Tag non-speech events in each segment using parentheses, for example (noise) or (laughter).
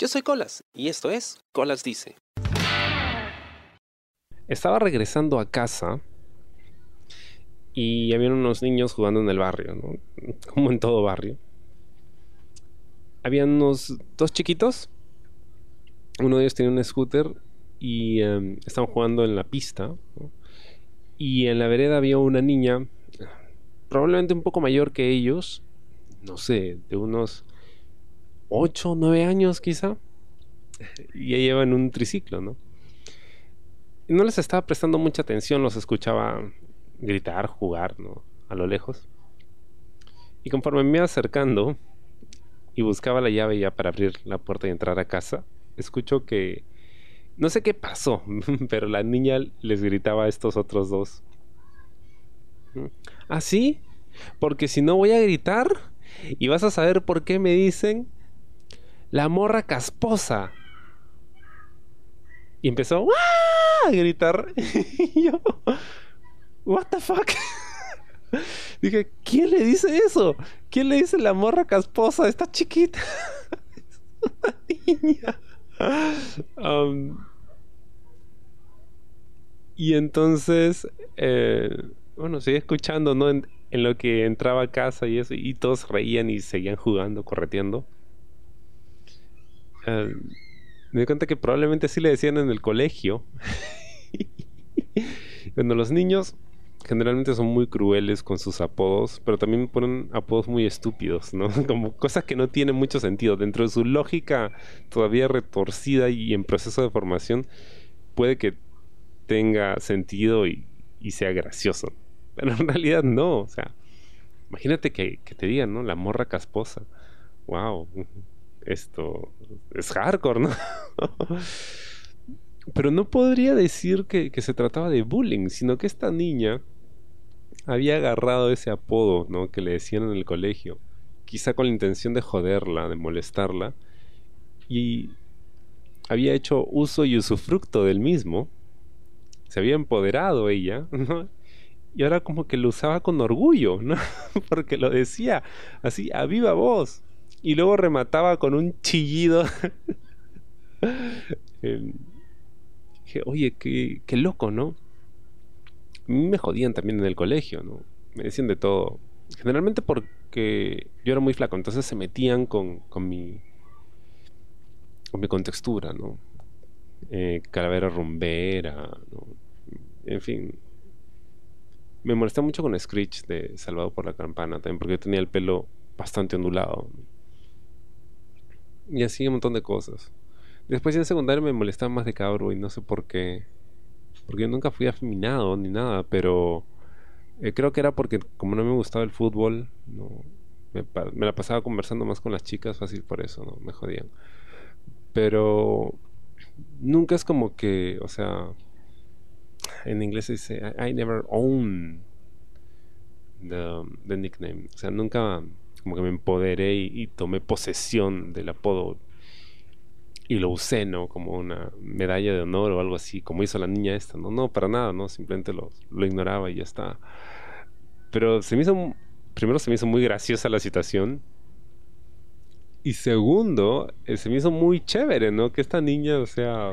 Yo soy Colas y esto es Colas Dice. Estaba regresando a casa y había unos niños jugando en el barrio, ¿no? (laughs) Como en todo barrio. Había unos dos chiquitos. Uno de ellos tenía un scooter y em, estaban jugando en la pista. Y en la vereda había una niña, probablemente un poco mayor que ellos, no sé, de unos 8 o 9 años quizá. Y iba en un triciclo, ¿no? Y no les estaba prestando mucha atención, los escuchaba gritar, jugar, ¿no? A lo lejos. Y conforme me iba acercando y buscaba la llave ya para abrir la puerta y entrar a casa, escucho que... No sé qué pasó, (laughs) pero la niña les gritaba a estos otros dos. ¿Ah, sí? Porque si no voy a gritar y vas a saber por qué me dicen la morra casposa. Y empezó a gritar. (laughs) y yo, ¿What the fuck? (laughs) Dije, ¿quién le dice eso? ¿Quién le dice la morra casposa? Está chiquita. (laughs) niña. Um, y entonces, eh, bueno, seguí escuchando, ¿no? En, lo que entraba a casa y eso, y todos reían y seguían jugando, correteando. Eh, me di cuenta que probablemente sí le decían en el colegio. (laughs) Cuando los niños generalmente son muy crueles con sus apodos, pero también ponen apodos muy estúpidos, ¿no? (laughs) Como cosas que no tienen mucho sentido. Dentro de su lógica todavía retorcida y en proceso de formación, puede que tenga sentido y, sea gracioso. (laughs) Pero en realidad no, o sea, imagínate que, te digan, ¿no? La morra casposa. Wow, esto es hardcore, ¿no? Pero no podría decir que, se trataba de bullying, sino que esta niña había agarrado ese apodo, ¿no? Que le decían en el colegio, quizá con la intención de joderla, de molestarla, y había hecho uso y usufructo del mismo, se había empoderado ella, ¿no? Y ahora como que lo usaba con orgullo, ¿no? (laughs) Porque lo decía así a viva voz. Y luego remataba con un chillido. (laughs) Dije, oye, qué, qué loco, ¿no? A mí me jodían también en el colegio, ¿no? Me decían de todo. Generalmente porque yo era muy flaco, entonces se metían con, con mi con mi contextura, ¿no? Eh, calavera rumbera, ¿no? en fin. Me molesté mucho con Screech de Salvado por la Campana también porque tenía el pelo bastante ondulado. Y así un montón de cosas. Después en secundaria me molestaba más de cabro y no sé por qué. Porque yo nunca fui afeminado ni nada, pero eh, creo que era porque como no me gustaba el fútbol, no, me, la pasaba conversando más con las chicas, fácil por eso, ¿no? Me jodían. Pero nunca es como que, o sea, en inglés se dice, I, never own the, nickname. O sea, nunca como que me empoderé y, tomé posesión del apodo y lo usé, ¿no? Como una medalla de honor o algo así, como hizo la niña esta, ¿no? No, para nada, ¿no? Simplemente lo, lo ignoraba y ya está. Pero se me hizo, primero se me hizo muy graciosa la situación. Y segundo, eh, se me hizo muy chévere, ¿no? Que esta niña, o sea,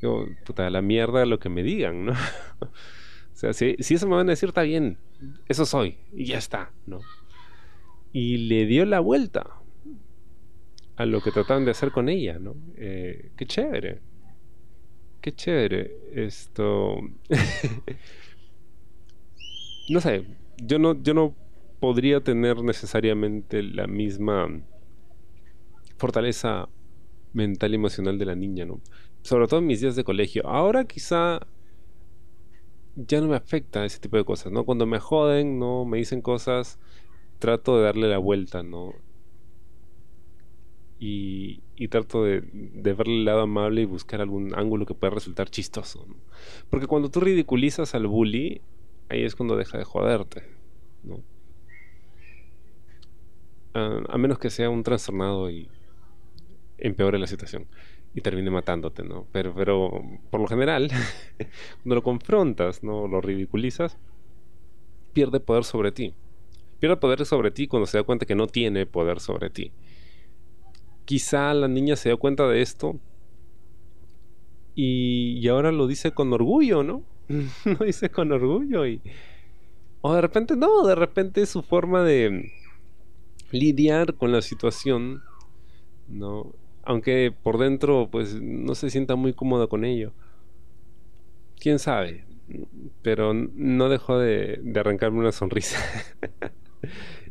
Digo, puta, la mierda lo que me digan, ¿no? (laughs) o sea, si, eso me van a decir, está bien, eso soy, y ya está, ¿no? Y le dio la vuelta a lo que trataban de hacer con ella, ¿no? Eh, qué chévere. Qué chévere. Esto. (laughs) no sé. Yo no, yo no podría tener necesariamente la misma fortaleza mental y emocional de la niña, ¿no? sobre todo en mis días de colegio. Ahora quizá ya no me afecta ese tipo de cosas, ¿no? Cuando me joden, ¿no? Me dicen cosas, trato de darle la vuelta, ¿no? Y, trato de, verle el lado amable y buscar algún ángulo que pueda resultar chistoso. Porque cuando tú ridiculizas al bully, ahí es cuando deja de joderte, ¿no? A menos que sea un trastornado y empeore la situación y termine matándote, ¿no? Pero, pero por lo general, (laughs) cuando lo confrontas, ¿no? Lo ridiculizas, pierde poder sobre ti. Pierde poder sobre ti cuando se da cuenta que no tiene poder sobre ti. quizá la niña se dio cuenta de esto y, ahora lo dice con orgullo, ¿no? (laughs) lo dice con orgullo y... O de repente no, de repente su forma de lidiar con la situación, ¿no? Aunque por dentro pues no se sienta muy cómoda con ello. ¿Quién sabe? Pero no dejó de, arrancarme una sonrisa (laughs)